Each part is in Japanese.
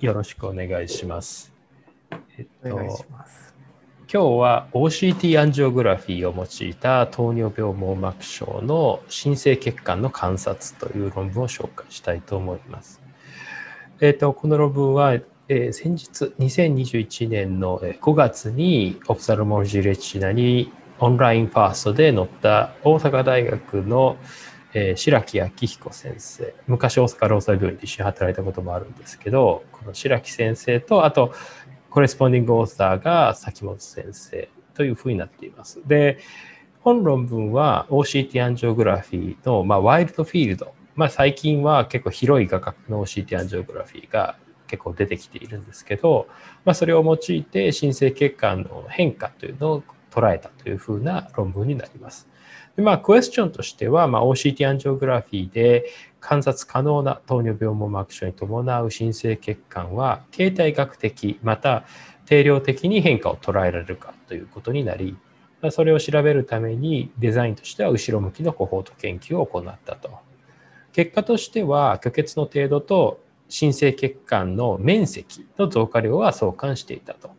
よろしくお願いします。えっと。今日は OCT アンジオグラフィーを用いた糖尿病網膜症の新生血管の観察という論文を紹介したいと思います。えっと、この論文は、えー先日2021年のえー5月にオプサルモロジーレチナにオンラインファーストで載った大阪大学のえー白木明彦先生昔大阪労災病院で一緒に働いたこともあるんですけどこの白木先生とあとコレスポンディングオーサーが崎本先生というふうになっています。で本論文は OCT アンジオグラフィーの、まあ、ワイルドフィールド、まあ、最近は結構広い画角の OCT アンジオグラフィーが結構出てきているんですけど、まあ、それを用いて新生血管の変化というのを捉えたというふうな論文になります。でまあ、クエスチョンとしては、まあ、OCT アンジオグラフィーで観察可能な糖尿病網膜症に伴う新生血管は形態学的また定量的に変化を捉えられるかということになりまあそれを調べるためにデザインとしては後ろ向きのコホート研究を行ったと。結果としては虚血の程度と新生血管の面積の増加量は相関していたと。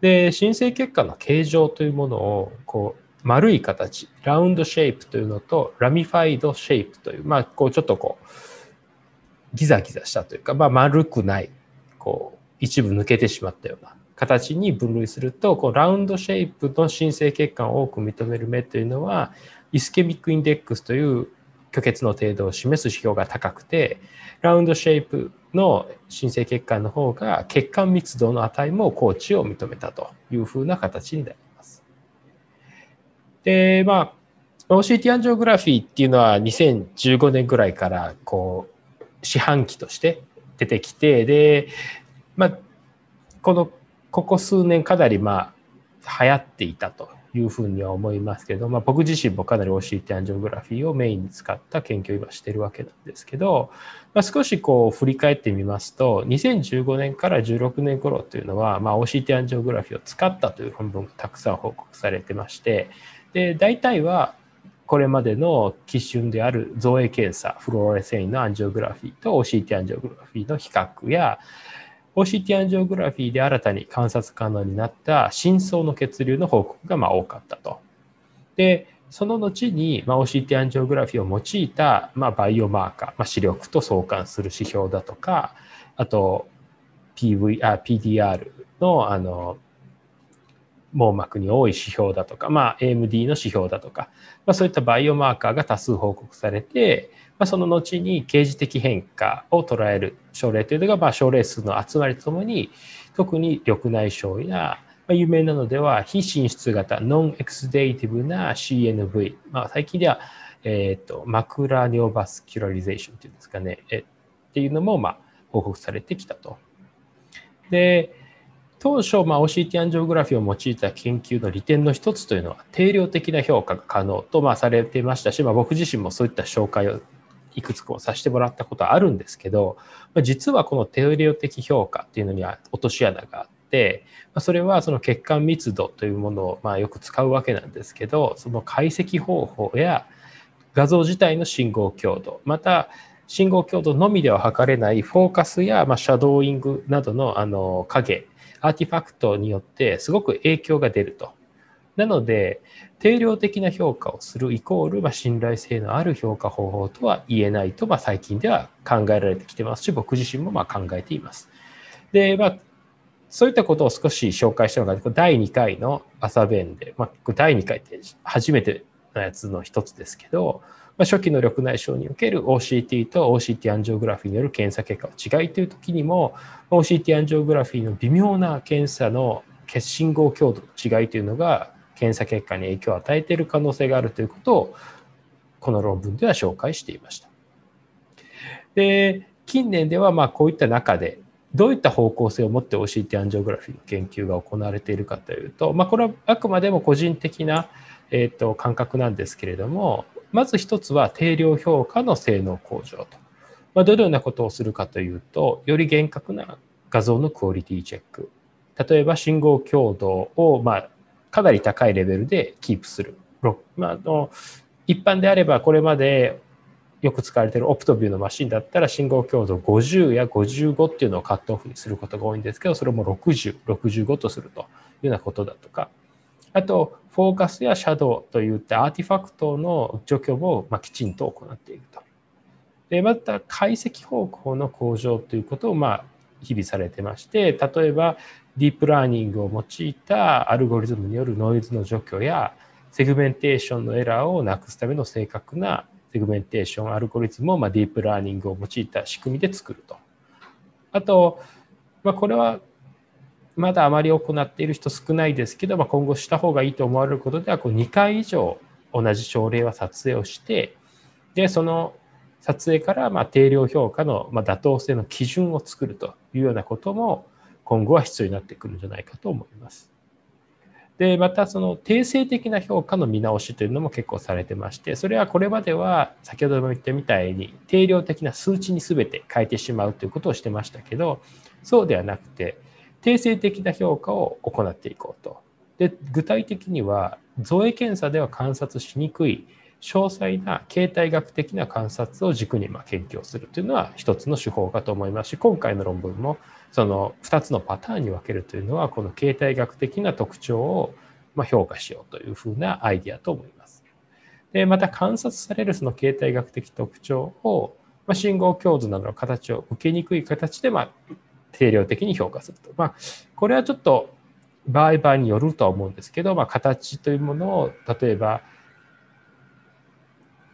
で新生血管の形状というものをこう丸い形ラウンドシェイプというのとラミファイドシェイプというまあこうちょっとこうギザギザしたというか、まあ、丸くないこう一部抜けてしまったような形に分類するとこうラウンドシェイプの新生血管を多く認める目というのはイスケミックインデックスという虚血の程度を示す指標が高くてラウンドシェイプの新生血管の方が血管密度の値も高知を認めたというふうな形になります。でまあ OCT アンジオグラフィーっていうのは2015年ぐらいからこう四半期として出てきてで、まあ、このここ数年かなりまあ流行っていたというふうには思いますけど、まあ、僕自身もかなり OCT アンジオグラフィーをメインに使った研究を今してるわけなんですけど、まあ、少しこう振り返ってみますと2015年から16年頃というのは、まあ、OCT アンジオグラフィーを使ったという論文がたくさん報告されてましてで大体はこれまでの基準である造影検査フローレセインのアンジオグラフィーと OCT アンジオグラフィーの比較や OCT アンジオグラフィーで新たに観察可能になった深層の血流の報告がまあ多かったと。でその後に、まあ、OCT アンジオグラフィーを用いた、まあ、バイオマーカー、まあ、視力と相関する指標だとかあと PV あ PDR のあの網膜に多い指標だとか、まあ、AMD の指標だとか、まあ、そういったバイオマーカーが多数報告されて、まあ、その後に刑事的変化を捉える症例というのが、まあ、症例数の集まりとともに特に緑内障や、まあ、有名なのでは非進出型ノンエクスデイティブな CNV、まあ、最近では、えー、とマクラニオバスキュラリゼーションっていうんですかねえっていうのも、まあ、報告されてきたと。で当初、まあ、OCT アンジオグラフィーを用いた研究の利点の一つというのは定量的な評価が可能と、まあ、されていましたし、まあ、僕自身もそういった紹介をいくつかをさせてもらったことはあるんですけど、実はこの定量的評価っていうのには落とし穴があって、それはその血管密度というものをまあよく使うわけなんですけどその解析方法や画像自体の信号強度また信号強度のみでは測れないフォーカスやまあシャドーイングなどのあの影アーティファクトによってすごく影響が出ると。なので定量的な評価をするイコール、まあ、信頼性のある評価方法とは言えないと、まあ、最近では考えられてきてますし僕自身もまあ考えています。で、まあ、そういったことを少し紹介したのが第2回の朝弁で、まあ、第2回って初めてのやつの一つですけど、まあ、初期の緑内障における OCT と OCT アンジオグラフィーによる検査結果の違いという時にも OCT アンジオグラフィーの微妙な検査の血信号強度の違いというのが検査結果に影響を与えている可能性があるということをこの論文では紹介していました。で近年ではまこういった中でどういった方向性を持って OCT アンジオグラフィーの研究が行われているかというと、まあ、これはあくまでも個人的な、えー、と感覚なんですけれどもまず一つは定量評価の性能向上と、まあ、どのようなことをするかというとより厳格な画像のクオリティチェック例えば信号強度をまかなり高いレベルでキープする。まあ、の一般であればこれまでよく使われているオプトビューのマシンだったら信号強度50や55っていうのをカットオフにすることが多いんですけど、それも60、65とするというようなことだとか、あと、フォーカスやシャドウといったアーティファクトの除去もまきちんと行っていると。で、また解析方法の向上ということをまあ日々されてまして、例えばディープラーニングを用いたアルゴリズムによるノイズの除去やセグメンテーションのエラーをなくすための正確なセグメンテーションアルゴリズムをまディープラーニングを用いた仕組みで作ると。あと、まあ、これはまだあまり行っている人少ないですけど、まあ、今後した方がいいと思われることではこう2回以上同じ症例は撮影をしてでその撮影からま定量評価のま妥当性の基準を作るというようなことも今後は必要になってくるんじゃないかと思います。で、またその定性的な評価の見直しというのも結構されてまして、それはこれまでは先ほども言ったみたいに定量的な数値に全て変えてしまうということをしてましたけど、そうではなくて、定性的な評価を行っていこうと。で、具体的には造影検査では観察しにくい詳細な形態学的な観察を軸にま研究をするというのは一つの手法かと思いますし今回の論文もその2つのパターンに分けるというのはこの形態学的な特徴をま評価しようというふうなアイディアと思います。でまた観察されるその形態学的特徴を、ま信号強度などの形を受けにくい形でま定量的に評価すると。まあ、これはちょっと場合場合によるとは思うんですけど、まあ、形というものを例えば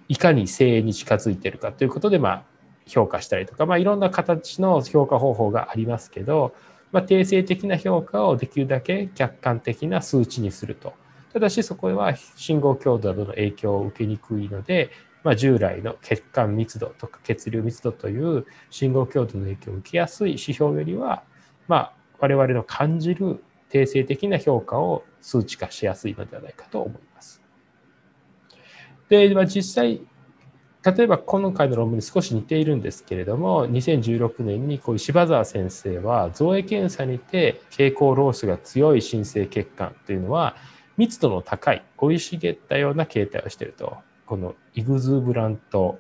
いかに正に近づいているかということで、まあ、評価したりとか、まあ、いろんな形の評価方法がありますけど、まあ、定性的な評価をできるだけ客観的な数値にすると。ただしそこは信号強度などの影響を受けにくいので、まあ、従来の血管密度とか血流密度という信号強度の影響を受けやすい指標よりは、まあ、我々の感じる定性的な評価を数値化しやすいのではないかと思います。で、まあ、実際、例えば今回の論文に少し似ているんですけれども、2016年にこういう柴沢先生は、造影検査にて蛍光ロースが強い新生血管というのは、密度の高い、生い茂ったような形態をしていると。このイグズブラント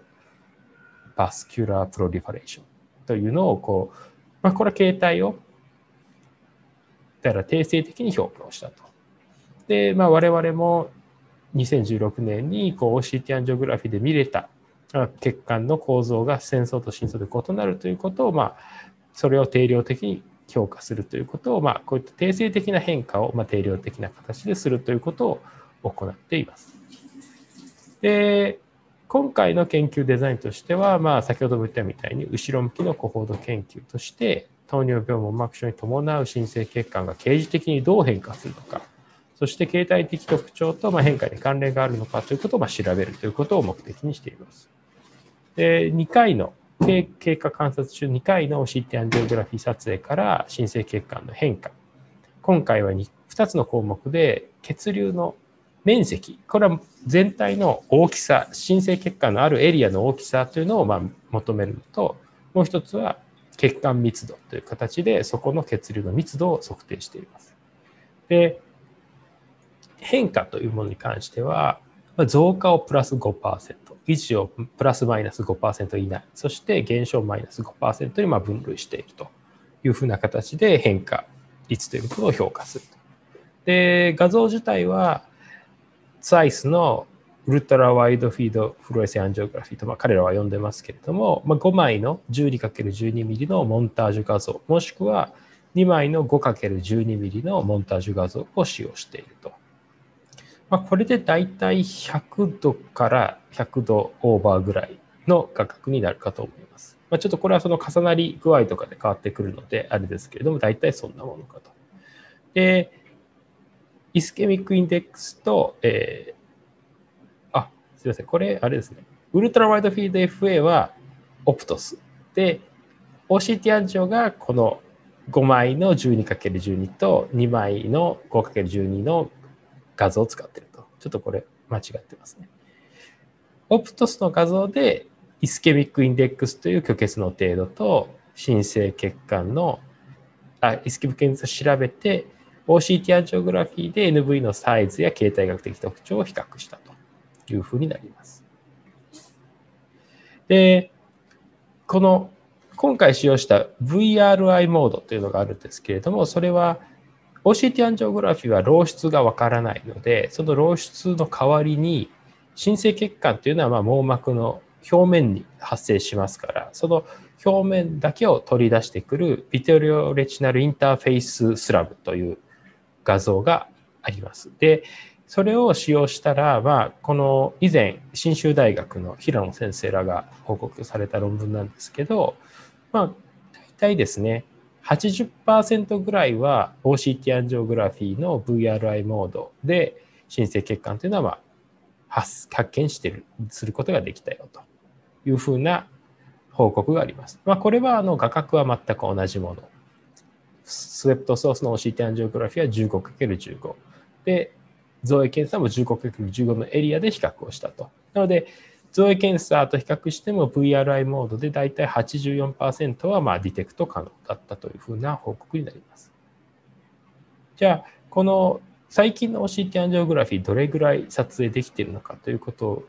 バスキュラープロリファレーションというのをこう、まあ、これは形態をだから定性的に評価をしたと。で、まあ、我々も2016年にこう OCT アンジオグラフィーで見れた血管の構造が戦争と真相で異なるということを、まあ、それを定量的に評価するということを、まあ、こういった定性的な変化を、まあ、定量的な形でするということを行っています。で、今回の研究デザインとしては、まあ、先ほども言ったみたいに後ろ向きのコホード研究として糖尿病網膜症に伴う新生血管が刑事的にどう変化するのかそして形態的特徴とま変化に関連があるのかということを調べるということを目的にしています。で2回の経過観察中2回の CT アンジオグラフィー撮影から新生血管の変化今回は 2, 2つの項目で血流の面積これは全体の大きさ新生血管のあるエリアの大きさというのをま求めるのともう一つは血管密度という形でそこの血流の密度を測定しています。で変化というものに関しては、増加をプラス5%、維持をプラスマイナス5%以内、そして減少マイナス5%にま分類しているというふうな形で変化率ということを評価すると。で、画像自体は、サイスのウルトラワイドフィードフロエセアンジオグラフィーと、まあ、彼らは呼んでますけれども、まあ、5枚の 12×12mm のモンタージュ画像、もしくは2枚の 5×12mm のモンタージュ画像を使用していると。まあ、これでだいたい100度から100度オーバーぐらいの価格になるかと思います。まあ、ちょっとこれはその重なり具合とかで変わってくるのであれですけれども、だいたいそんなものかと。で、イスケミックインデックスと、えー、あ、すいません、これあれですね。ウルトラワイドフィード FA はオプトス。で、OCT アンジオがこの5枚の 12×12 と2枚の 5×12 の画像を使ってると。ちょっとこれ間違ってますね。オプトスの画像でイスケミックインデックスという虚血の程度と新生血管のあイスケミックインデックスを調べて OCT アンジオグラフィーで NV のサイズや形態学的特徴を比較したというふうになります。で、この今回使用した VRI モードというのがあるんですけれども、それは OCT アンジオグラフィーは漏出がわからないので、その漏出の代わりに、新生血管というのはま網膜の表面に発生しますから、その表面だけを取り出してくるビテリオレチナルインターフェイススラブという画像があります。で、それを使用したら、まあ、この以前、信州大学の平野先生らが報告された論文なんですけど、まあ、大体ですね、80%ぐらいは OCT アンジオグラフィーの VRI モードで新生血管というのは、まあ、発見してる、することができたよというふうな報告があります。まあ、これはあの画角は全く同じもの。スウェプトソースの OCT アンジオグラフィーは 15×15。で、造影検査も 15×15 のエリアで比較をしたと。なので、造影検査と比較しても VRI モードでだいたい84%はまあディテクト可能だったというふうな報告になります。じゃあ、この最近の OCT アンジオグラフィーどれぐらい撮影できているのかということ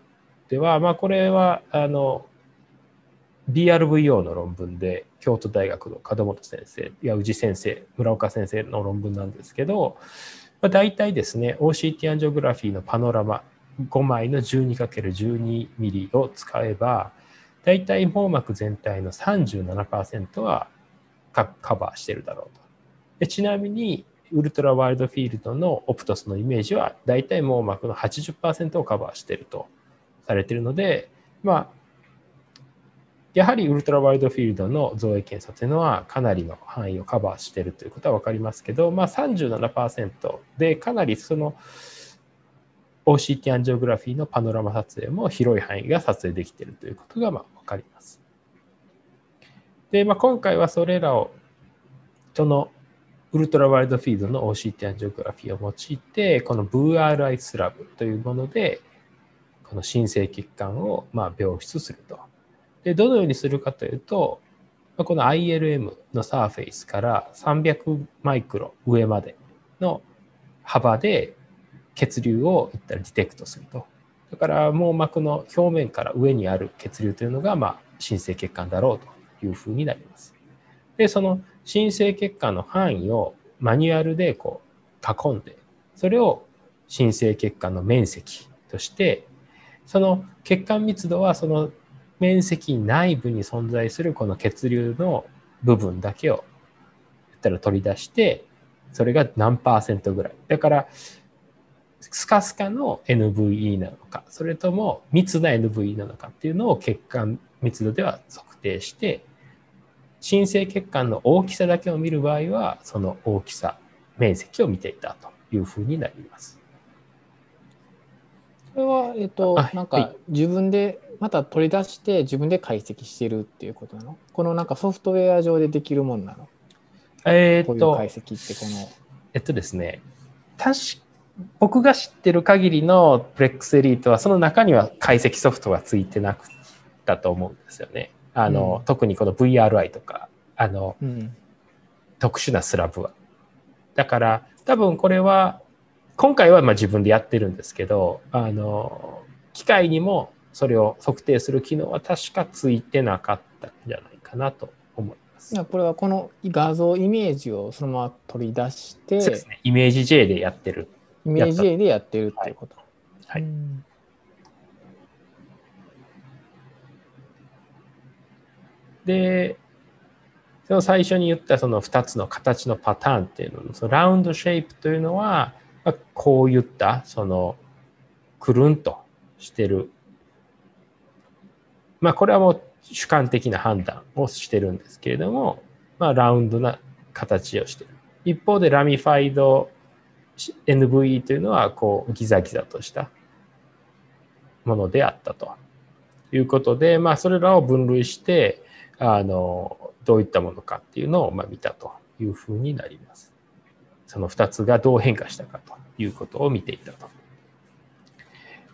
では、まあ、これはあの BRVO の論文で京都大学の門本先生矢氏先生村岡先生の論文なんですけど、まあ、大体ですね OCT アンジオグラフィーのパノラマ5枚の 12×12 ミリを使えば大体網膜全体の37%はカバーしてるだろうと。でちなみにウルトラワイルドフィールドのオプトスのイメージは大体網膜の80%をカバーしてるとされてるのでまあやはりウルトラワイルドフィールドの造影検査というのはかなりの範囲をカバーしているということは分かりますけど、まあ、37%でかなりその OCT アンジオグラフィーのパノラマ撮影も広い範囲が撮影できているということがまあ分かります。で、まあ、今回はそれらをそのウルトラワイルドフィードの OCT アンジオグラフィーを用いてこの VRI スラブというものでこの新生血管をまあ描出すると。で、どのようにするかというと、この ILM のサーフェイスから300マイクロ上までの幅で血流をいったらディテクトすると。だから網膜の表面から上にある血流というのが、まあ、新生血管だろうというふうになります。で、その新生血管の範囲をマニュアルでこう囲んで、それを新生血管の面積として、その血管密度はその面積内部に存在するこの血流の部分だけを言ったら取り出してそれが何パーセントぐらいだからスカスカの NVE なのかそれとも密な NVE なのかっていうのを血管密度では測定して新生血管の大きさだけを見る場合はその大きさ面積を見ていたというふうになります。これは、えっと、なんか自分でまた取り出して自分で解析してるっていうことなの？このなんかソフトウェア上でできるもんなの？えー、っと、解析ってこの。えっとですね、確僕が知ってる限りのプレックスエリートはその中には解析ソフトがついてなくたと思うんですよね。あの、うん、特にこの VRI とか、あの、うん、特殊なスラブは。だから多分これは今回はまあ自分でやってるんですけど、あの、機械にもそれを測定する機能は確かついてなかったんじゃないかなと思います。これはこの画像イメージをそのまま取り出してそうですねイメージ J でやってるイメージ J でやってるっていうこと。はい、はい。でその最初に言ったその2つの形のパターンっていうのそのラウンドシェイプというのは、まあ、こういったそのくるんとしてる。まあ、これはもう主観的な判断をしてるんですけれども、まあ、ラウンドな形をしてる。一方でラミファイド NVE というのはこうギザギザとしたものであったということで、まあ、それらを分類してあのどういったものかっていうのをまあ見たというふうになります。その2つがどう変化したかということを見ていたと。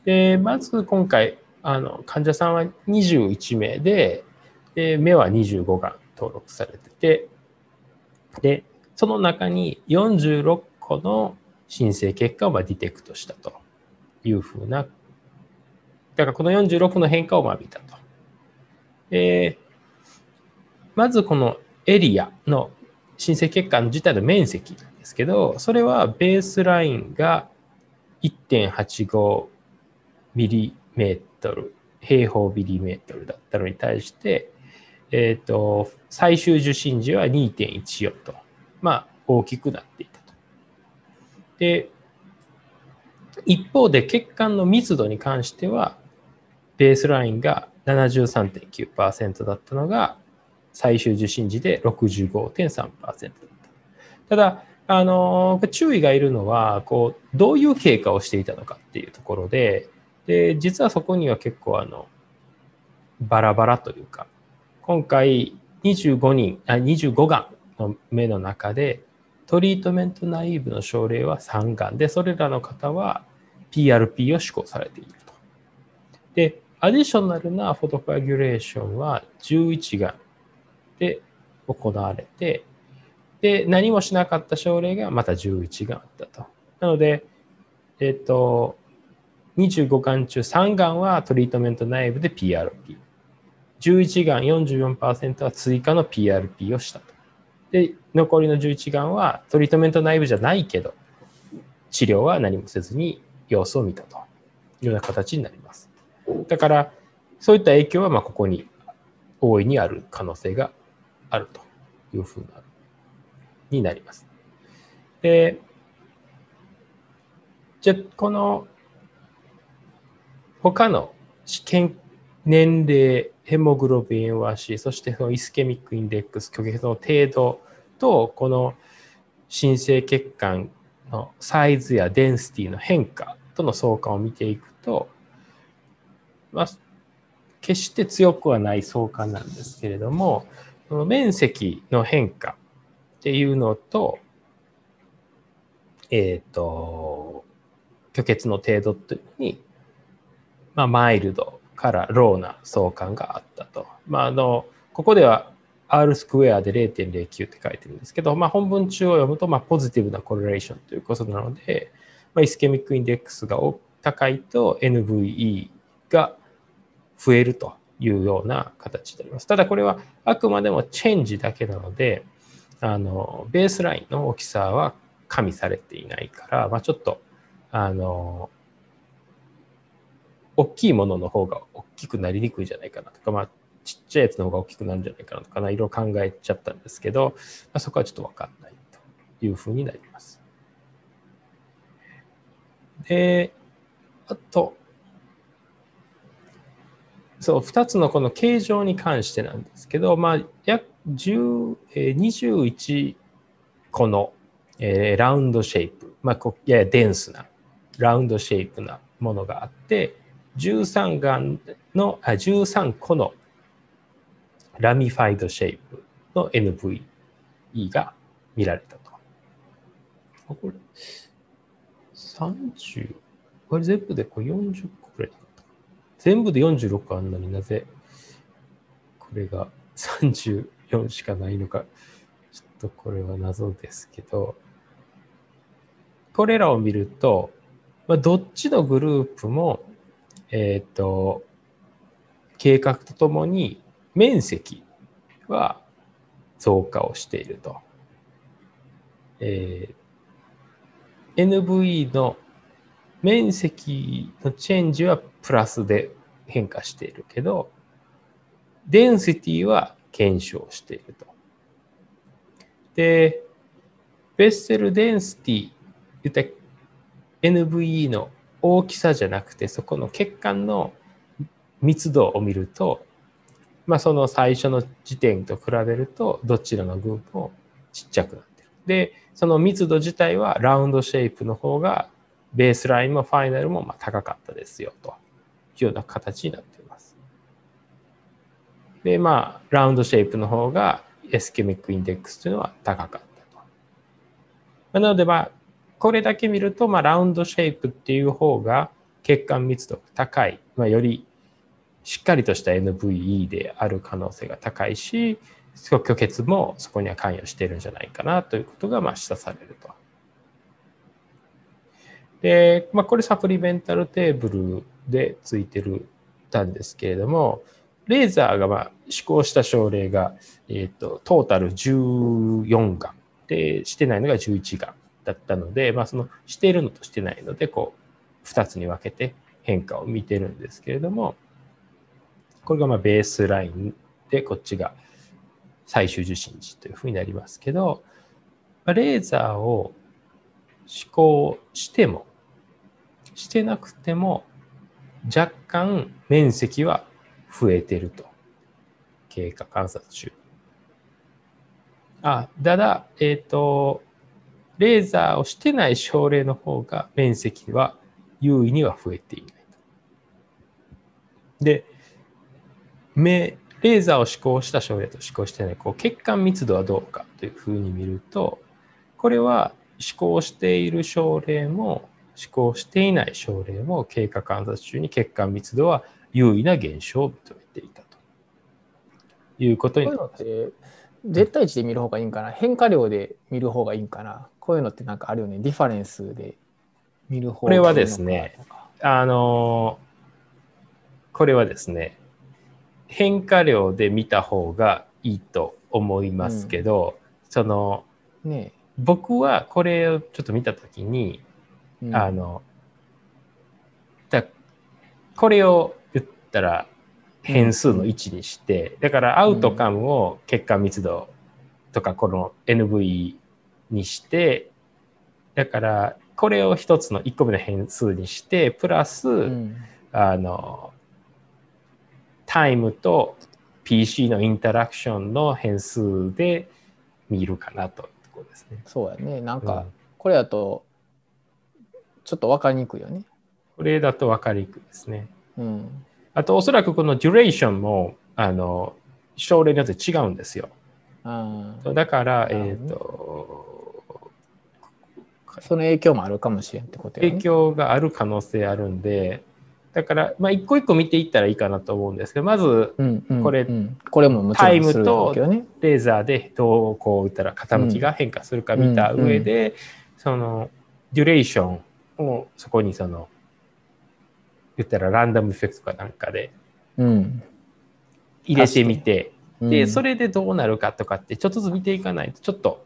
でまず今回あの患者さんは21名で、で目は25が登録されてて、で、その中に46個の申請結果をまディテクトしたというふうな、だからこの46の変化をまあ見たと。えーまずこのエリアの新生血管自体の面積なんですけど、それはベースラインが1.85ミリメートル、平方ミリメートルだったのに対して、えっ、ー、と、最終受信時は2.14と、まあ、大きくなっていた。で、一方で血管の密度に関しては、ベースラインが73.9%だったのが、最終受信時で65.3%だった。ただ、あの注意がいるのはこうどういう経過をしていたのかっていうところでで実はそこには結構あのバラバラというか今回25人あ25がんの目の中でトリートメントナイーブの症例は3がんでそれらの方は PRP を施行されていると。でアディショナルなフォトコアギュレーションは11がんで行われて、で、何もしなかった症例がまた11があったと。なので、えっ、と、25がん中3がんはトリートメント内部で PRP。11がん44%は追加の PRP をしたと。で、残りの11がんはトリートメント内部じゃないけど、治療は何もせずに様子を見たというような形になります。だから、そういった影響はまここに大いにある可能性があるというふうな、になります。で、じゃこの他の試験年齢、ヘモグロビン A1C、そしてそのイスケミックインデックス、虚血の程度と、この新生血管のサイズやデンシティの変化との相関を見ていくと、まあ、決して強くはない相関なんですけれども、その面積の変化っていうのと、えっ、ー、と、虚血の程度っていうのに、まあ、マイルドからローな相関があったと。まあ、あの、ここでは R スクエアで0.09って書いてるんですけど、まあ、本文中を読むと、まあ、ポジティブなコレレーションということなので、まあ、イスケミックインデックスが高いと NVE が増えるというような形であります。ただこれはあくまでもチェンジだけなので、あの、ベースラインの大きさは加味されていないから、まあ、ちょっと、あの、大きいものの方が大きくなりにくいじゃないかなとか、まあ、ちっちゃいやつの方が大きくなるんじゃないかなとか、いろいろ考えちゃったんですけど、まあ、そこはちょっとわかんないというふうになります。で、あと、そう、2つのこの形状に関してなんですけど、まあ、約10、えー、21個の、えー、ラウンドシェイプ、まあ、こややデンスなラウンドシェイプなものがあって、13眼のあ13個のラミファイドシェイプの NVE が見られたと。これ、30、これ全部でこれ40個くらいだった全部で46あんのになぜこれが34しかないのか、ちょっとこれは謎ですけど、これらを見ると、まあ、どっちのグループも、えっ、ー、と、計画とともに面積は増加をしていると。えー、NVE の面積のチェンジはプラスで変化しているけど、デンシティは減少していると。で、ベッセルデンシティ、言った NVE の大きさじゃなくて、そこの血管の密度を見ると、まあ、その最初の時点と比べると、どちらの群もちっちゃくなってる。で、その密度自体はラウンドシェイプの方が、ベースラインもファイナルもま高かったですよという。ような形になっています。で、まあ、ラウンドシェイプの方がischemic index というのは高かったと。なので、まあ、これだけ見ると、まあ、 round shape っていう方が血管密度が高い、まあ、よりしっかりとした NVE である可能性が高いし、虚血もそこには関与しているんじゃないかなということがまあ示唆されると。で、まあ、これ supplemental table でついてるたんですけれども、レーザーがまあ施行した症例が、えーと、トータル14がでしてないのが11がん。だったので、まあ、そのしているのとしてないのでこう2つに分けて変化を見てるんですけれどもこれがまあベースラインでこっちが最終受信時というふうになりますけど、ま、レーザーを施行してもしてなくても若干面積は増えてると。経過観察中。あ、ただ、えっ、ー、と、レーザーをしてない症例の方が面積は優位には増えていない。で、目、レーザーを施行した症例と施行してない、こう血管密度はどうかというふうに見ると、これは施行している症例も施行していない症例も経過観察中に血管密度は優位な減少を認めていたということになります。絶対値で見る方がいいんかな変化量で見る方がいいんかなこういうのってなんかあるよね。ディファレンスで見る方これはですねあのこれはですね変化量で見た方がいいと思いますけど、うん、その、ね、僕はこれをちょっと見た時にあのだこれを言ったら変数の1にして、だからアウトカムを血管密度とかこの NV にしてだからこれを一つの1個目の変数にしてプラス、うん、あのタイムと PC のインタラクションの変数で見るかなというところですね。そうやね。なんか、これだとちょっと分かりにくいよね。これだと分かりにくいですね。うん、あと、おそらくこのデュレーションも、あの、症例によって違うんですよ。あだから、えっ、ー、と、その影響もあるかもしれんってことや、ね、影響がある可能性あるんで、だから、まあ、一個一個見ていったらいいかなと思うんですけど、まず、これ、うんうん、これももちろんタイムとレーザーでどうこう打ったら傾きが変化するか見た上で、うんうん、その、デュレーションをそこにその言ったらランダムエフェクトかなんかで入れてみて、うん、でそれでどうなるかとかってちょっとずつ見ていかないとちょっと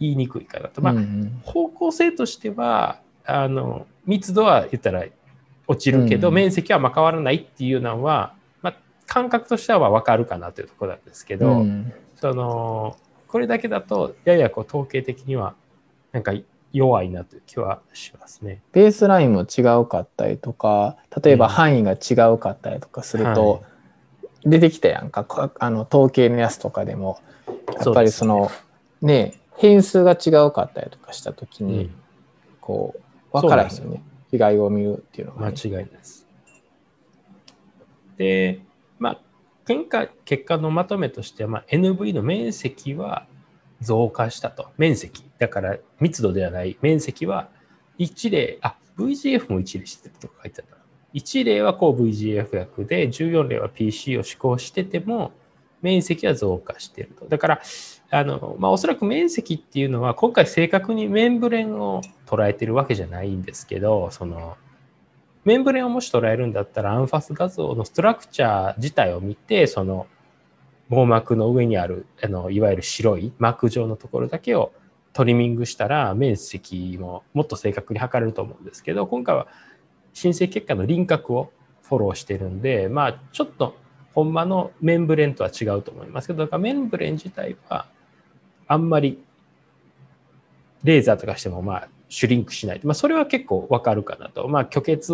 言いにくいかなと。まあ、うん、方向性としてはあの密度は言ったら落ちるけど、うん、面積はま変わらないっていうのは、まあ、感覚としては分かるかなというところなんですけど、そのこれだけだとややこう統計的にはなんか弱いなという気はしますね。ベースラインも違うかったりとか例えば範囲が違うかったりとかすると、はい、出てきたやんか。あの統計のやつとかでも。やっぱりそのね、ね、変数が違うかったりとかした時に、うん、こう分からへんよね違いを見るっていうのが、ね、間違いないです。でまあ結果結果のまとめとしては、まあ、NV の面積は増加したと。面積。だから密度ではない面積は1例、あ、VGF も1例してるとか書いてあった。1例はこう VGF 薬で、14例は PC を施行してても、面積は増加していると。だから、あの、まあ、おそらく面積っていうのは、今回正確にメンブレンを捉えてるわけじゃないんですけど、その、メンブレンをもし捉えるんだったら、アンファス画像のストラクチャー自体を見て、その、網膜の上にあるあのいわゆる白い膜状のところだけをトリミングしたら面積ももっと正確に測れると思うんですけど今回は申請結果の輪郭をフォローしてるんでまあちょっとほんまのメンブレンとは違うと思いますけどだからメンブレン自体はあんまりレーザーとかしてもまあシュリンクしない、まあ、それは結構わかるかなと。まあ虚血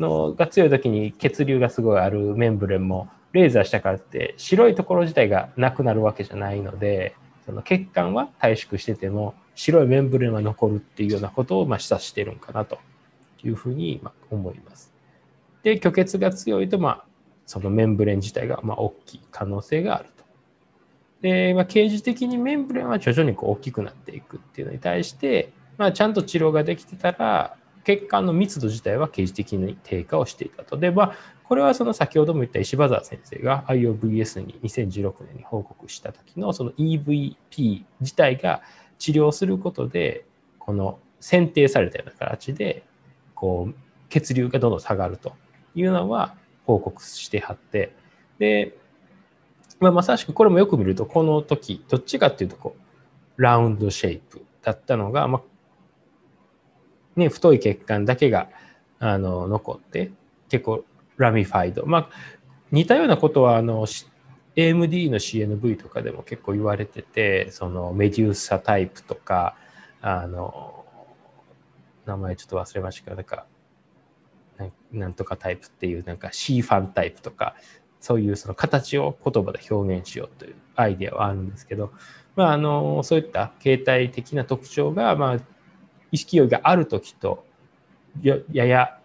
のが強い時に血流がすごいあるメンブレンもレーザーしたからって白いところ自体がなくなるわけじゃないのでその血管は退縮してても白いメンブレンは残るっていうようなことをまあ示唆してるんかなというふうにま思います。で虚血が強いとまあそのメンブレン自体がま大きい可能性がある。で、まあ、刑事的にメンブレンは徐々にこう大きくなっていくっていうのに対して、まあ、ちゃんと治療ができてたら血管の密度自体は刑事的に低下をしていたと。で、まあ、これはその先ほども言った石場沢先生が IOVS に2016年に報告した時のその EVP 自体が治療することでこの選定されたような形でこう血流がどんどん下がるというのは報告してはって、で、まあ、まさしくこれもよく見ると、この時、どっちかっていうと、こう、ラウンドシェイプだったのが、まあ、ね、太い血管だけが、あの、残って、結構ラミファイド。まあ、似たようなことは、あの、AMD の CNV とかでも結構言われてて、そのメデューサタイプとか、あの、名前ちょっと忘れましたけど、なんか、なんとかタイプっていう、なんか C ファンタイプとか、そういうその形を言葉で表現しようというアイデアはあるんですけど、まあ、あの、そういった形態的な特徴が、まあ、意識がある時とやや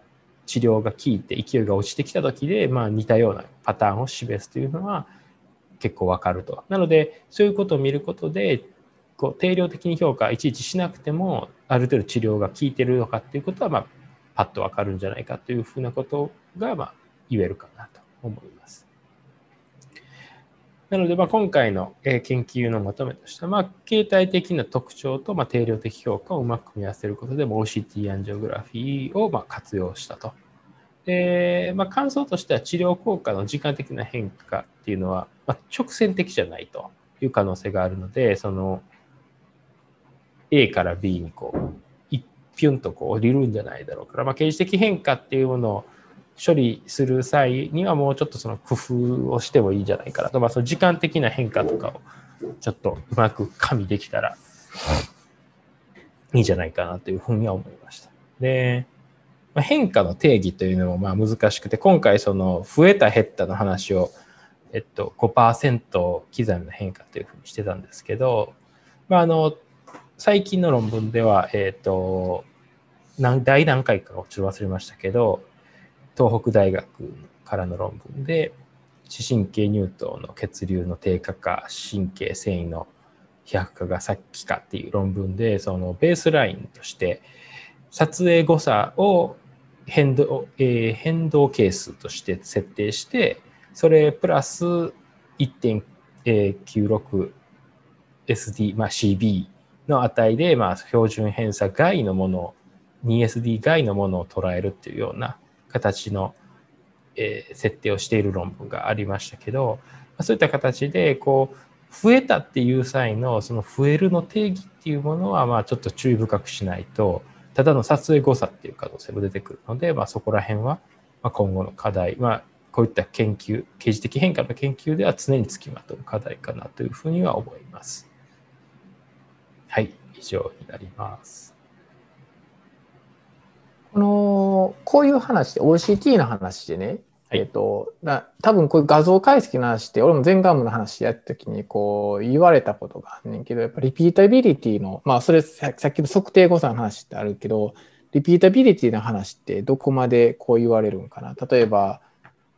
治療が効いて勢いが落ちてきた時で、まあ、似たようなパターンを示すというのは結構わかると。なのでそういうことを見ることでこう定量的に評価いちいちしなくてもある程度治療が効いてるのかっていうことは、まあ、パッとわかるんじゃないかというふうなことが、まあ、言えるかなと思います。なので、まあ、今回の研究のまとめとしては、まあ、形態的な特徴と、まあ、定量的評価をうまく組み合わせることで、OCT アンジオグラフィーを、まあ、活用したと。で、まあ、感想としては治療効果の時間的な変化っていうのは、まあ、直線的じゃないという可能性があるので、その A から B にこう、ピュンとこう降りるんじゃないだろうから、まあ、刑事的変化っていうものを処理する際にはもうちょっとその工夫をしてもいいんじゃないかなと、まあ、その時間的な変化とかをちょっとうまく加味できたらいいんじゃないかなというふうには思いました。で、まあ、変化の定義というのもまあ難しくて、今回その増えた減ったの話を、えっと、5%刻みの変化というふうにしてたんですけど、まあ、あの、最近の論文では、えっと、何第何回かちょっと忘れましたけど、東北大学からの論文で、視神経乳頭の血流の低下か、神経繊維の飛躍化が先かっていう論文で、そのベースラインとして、撮影誤差を変動,、えー、変動係数として設定して、それプラス 1.96SD、まあ、CB の値で、まあ、標準偏差外のもの 2SD 外のものを捉えるっていうような形の、えー、設定をしている論文がありましたけど、まそういった形でこう増えたっていう際のその増えるの定義っていうものはまあちょっと注意深くしないとただの撮影誤差っていう可能性も出てくるので、まあ、そこら辺は今後の課題、まあ、こういった研究刑事的変化の研究では常につきまとう課題かなというふうには思います。はい、以上になります。この、こういう話で、OCT の話でね、はい、えっ、と、だ多分こういう画像解析の話って、俺も前眼部の話やった時にこう言われたことがあんねんけど、やっぱ repeatability の、まあそれさっきの測定誤差の話ってあるけど、 repeatability の話ってどこまでこう言われるんかな。例えば、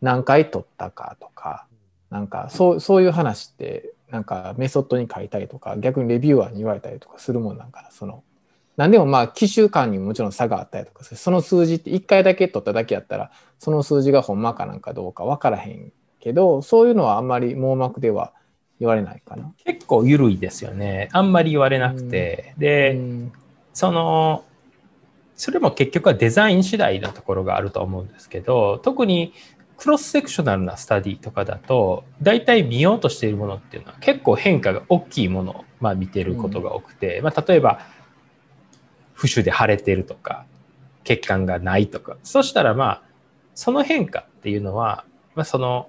何回撮ったかとか、なんかそうそういう話って、なんかメソッドに書いたりとか、逆にレビューアーに言われたりとかするもんなんかな。その何でもまあ機種間にももちろん差があったりとかその数字って1回だけ撮っただけやったらその数字がほんまかなんかどうか分からへんけどそういうのはあんまり網膜では言われないかな。結構緩いですよね。あんまり言われなくて、で、そのそれも結局はデザイン次第なところがあると思うんですけど特にクロスセクショナルなスタディとかだと大体見ようとしているものっていうのは結構変化が大きいものをまあ見てることが多くて、まあ、例えば浮腫で腫れてるとか、血管がないとか、そしたらまあ、その変化っていうのは、まあ、その、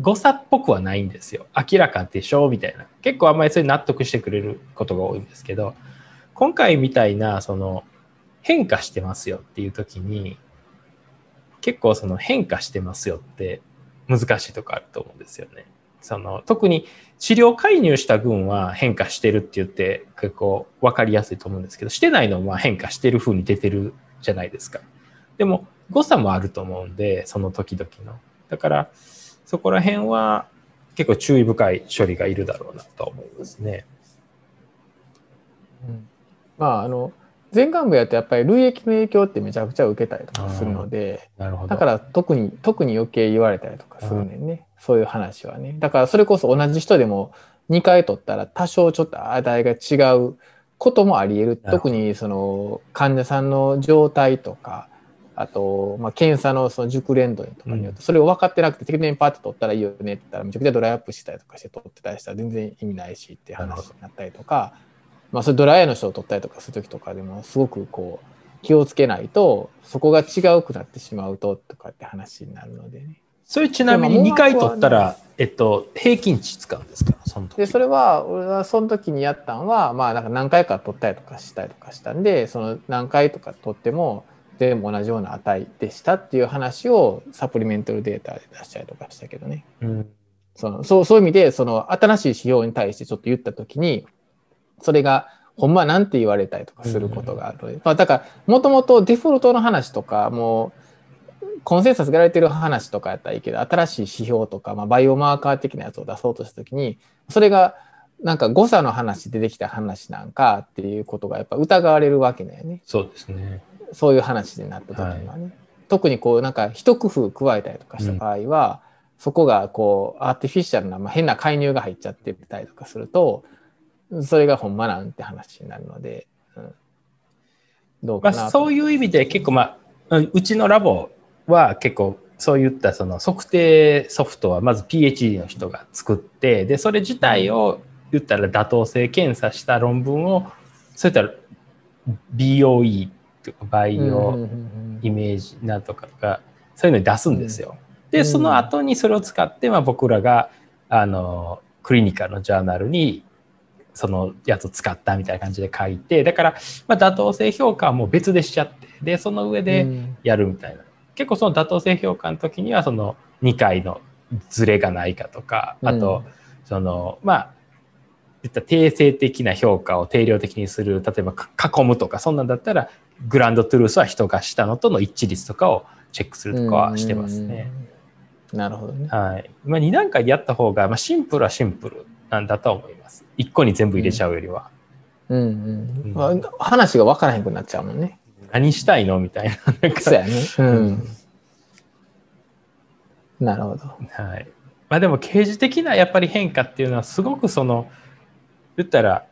誤差っぽくはないんですよ。明らかでしょみたいな。結構あんまりそれ納得してくれることが多いんですけど、今回みたいな、その、変化してますよっていう時に、結構その変化してますよって難しいとこあると思うんですよね。その特に治療介入した群は変化してるって言って結構分かりやすいと思うんですけどしてないのは変化してる風に出てるじゃないですか。でも誤差もあると思うんでその時々の。だからそこら辺は結構注意深い処理がいるだろうなと思いますね。うん、まああの前幹部やとやっぱり類液の影響ってめちゃくちゃ受けたりとかするのでだから特に特に余計言われたりとかするねん。ねそういう話はねだからそれこそ同じ人でも2回取ったら多少ちょっと値が違うこともあり得る。特にその患者さんの状態とかあと、まあ、検査のその熟練度とかによって、それを分かってなくて適当にパッと取ったらいいよねって言ったらめちゃくちゃドライアップしたりとかして取ってたりしたら全然意味ないしっていう話になったりとか、まあ、それドライヤーの人を取ったりとかする時とかでもすごくこう気をつけないとそこが違うくなってしまうととかって話になるのでね。それちなみに2回取ったら、えっと、平均値使うんですか？その時でそれは俺はその時にやったんは、まあ、なんか何回か取ったりとかしたりとかしたんでその何回とか取っても全部同じような値でしたっていう話をサプリメンタルデータで出したりとかしたけどね。うん、そのそうそういう意味でその新しい指標に対してちょっと言った時にそれがほんまなんて言われたりとかすることがあるので、まあ、だからもともとデフォルトの話とかもうコンセンサスがられてる話とかやったらいいけど新しい指標とか、まあ、バイオマーカー的なやつを出そうとした時にそれがなんか誤差の話でできた話なんかっていうことがやっぱ疑われるわけだよね。そうですね。そういう話になった時にはね。はい、特にこうなんか一工夫加えたりとかした場合は、うん、そこがこうアーティフィシャルな、まあ、変な介入が入っちゃってたりとかするとそれがほんまなんて話になるので、うん、どうかな、まあ、そういう意味で結構まあうちのラボは結構そういったその測定ソフトはまず PhD の人が作ってでそれ自体を言ったら妥当性検査した論文をそういったら BOE とかバイオイメージなんとかとかそういうのに出すんですよ。でその後にそれを使ってまあ僕らがあのクリニカルのジャーナルにそのやつを使ったみたいな感じで書いてだから、まあ、妥当性評価はもう別でしちゃってでその上でやるみたいな、うん、結構その妥当性評価の時にはその2回のズレがないかとかあと、そのまあいった定性的な評価を定量的にする例えば囲むとかそんなんだったらグランドトゥルースは人がしたのとの一致率とかをチェックするとかはしてますね。なるほどね。はい。まあ、2段階でやった方が、まあ、シンプルはシンプルなんだと思います。1個に全部入れちゃうよりは。うん、うん、うんまあ、話が分からへんくなっちゃうもんね。何したいのみたいな。そうやね。うん。なるほど。はい。まあでも、刑事的なやっぱり変化っていうのは、すごくその、言ったら、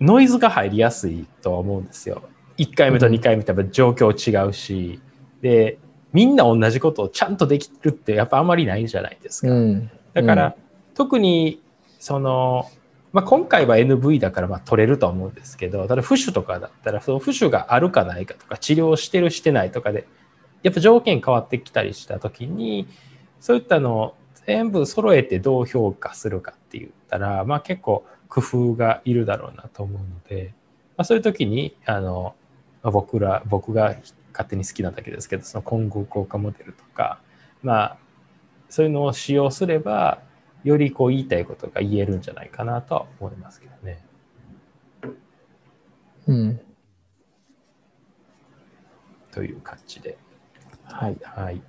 ノイズが入りやすいとは思うんですよ。1回目と2回目ってやっぱ状況違うし、うん、で、みんな同じことをちゃんとできるってやっぱあんまりないじゃないですか。うん、だから、特にその、まあ、今回は NV だからまあ取れると思うんですけど、ただ、浮腫とかだったら、その浮腫があるかないかとか、治療してるしてないとかで、やっぱ条件変わってきたりしたときに、そういったのを全部揃えてどう評価するかって言ったら、まあ結構工夫がいるだろうなと思うので、まあ、そういう時に、あの、まあ、僕ら、僕が勝手に好きなだけですけど、その混合効果モデルとか、まあ、そういうのを使用すれば、よりこう言いたいことが言えるんじゃないかなとは思いますけどね。うん。という感じで。はい。はい。